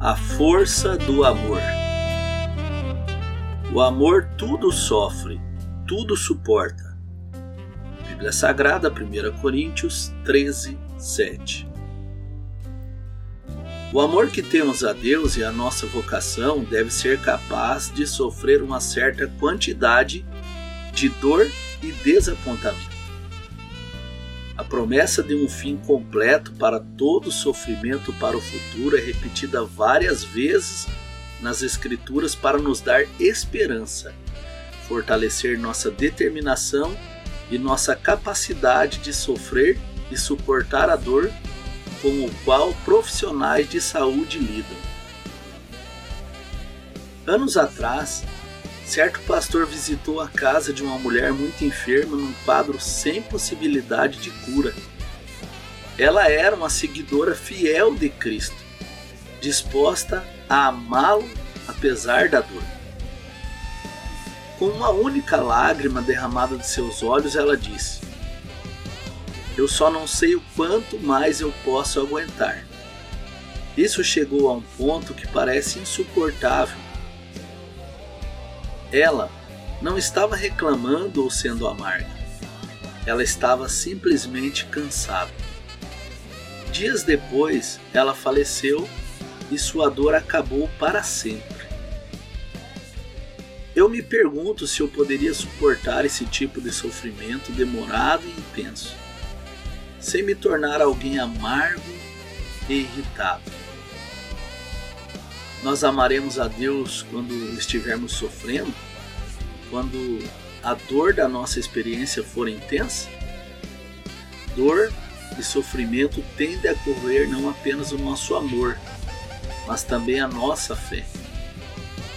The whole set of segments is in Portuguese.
A força do amor. O amor tudo sofre, tudo suporta. Bíblia Sagrada, 1 Coríntios 13, 7. O amor que temos a Deus e a nossa vocação deve ser capaz de sofrer uma certa quantidade de dor e desapontamento. A promessa de um fim completo para todo sofrimento para o futuro é repetida várias vezes nas Escrituras para nos dar esperança, fortalecer nossa determinação e nossa capacidade de sofrer e suportar a dor com o qual profissionais de saúde lidam. Anos atrás, Certo pastor visitou a casa de uma mulher muito enferma num quadro sem possibilidade de cura. Ela era uma seguidora fiel de Cristo, disposta a amá-lo apesar da dor. Com uma única lágrima derramada de seus olhos, ela disse: Eu só não sei o quanto mais eu posso aguentar. Isso chegou a um ponto que parece insuportável ela não estava reclamando ou sendo amarga. Ela estava simplesmente cansada. Dias depois, ela faleceu e sua dor acabou para sempre. Eu me pergunto se eu poderia suportar esse tipo de sofrimento demorado e intenso, sem me tornar alguém amargo e irritado. Nós amaremos a Deus quando estivermos sofrendo, quando a dor da nossa experiência for intensa? Dor e sofrimento tendem a correr não apenas o nosso amor, mas também a nossa fé.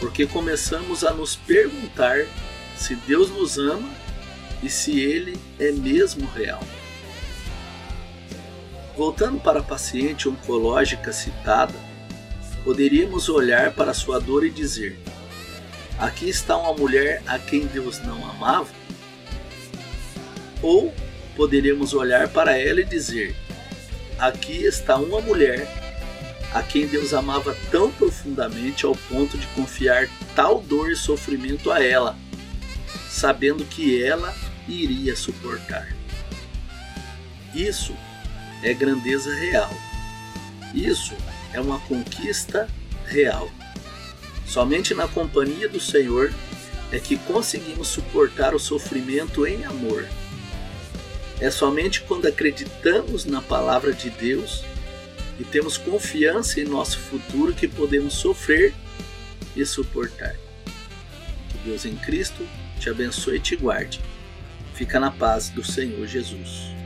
Porque começamos a nos perguntar se Deus nos ama e se Ele é mesmo real. Voltando para a paciente oncológica citada, poderíamos olhar para sua dor e dizer: Aqui está uma mulher a quem Deus não amava? Ou poderíamos olhar para ela e dizer: Aqui está uma mulher a quem Deus amava tão profundamente ao ponto de confiar tal dor e sofrimento a ela, sabendo que ela iria suportar. Isso é grandeza real. Isso é uma conquista real. Somente na companhia do Senhor é que conseguimos suportar o sofrimento em amor. É somente quando acreditamos na palavra de Deus e temos confiança em nosso futuro que podemos sofrer e suportar. Que Deus em Cristo te abençoe e te guarde. Fica na paz do Senhor Jesus.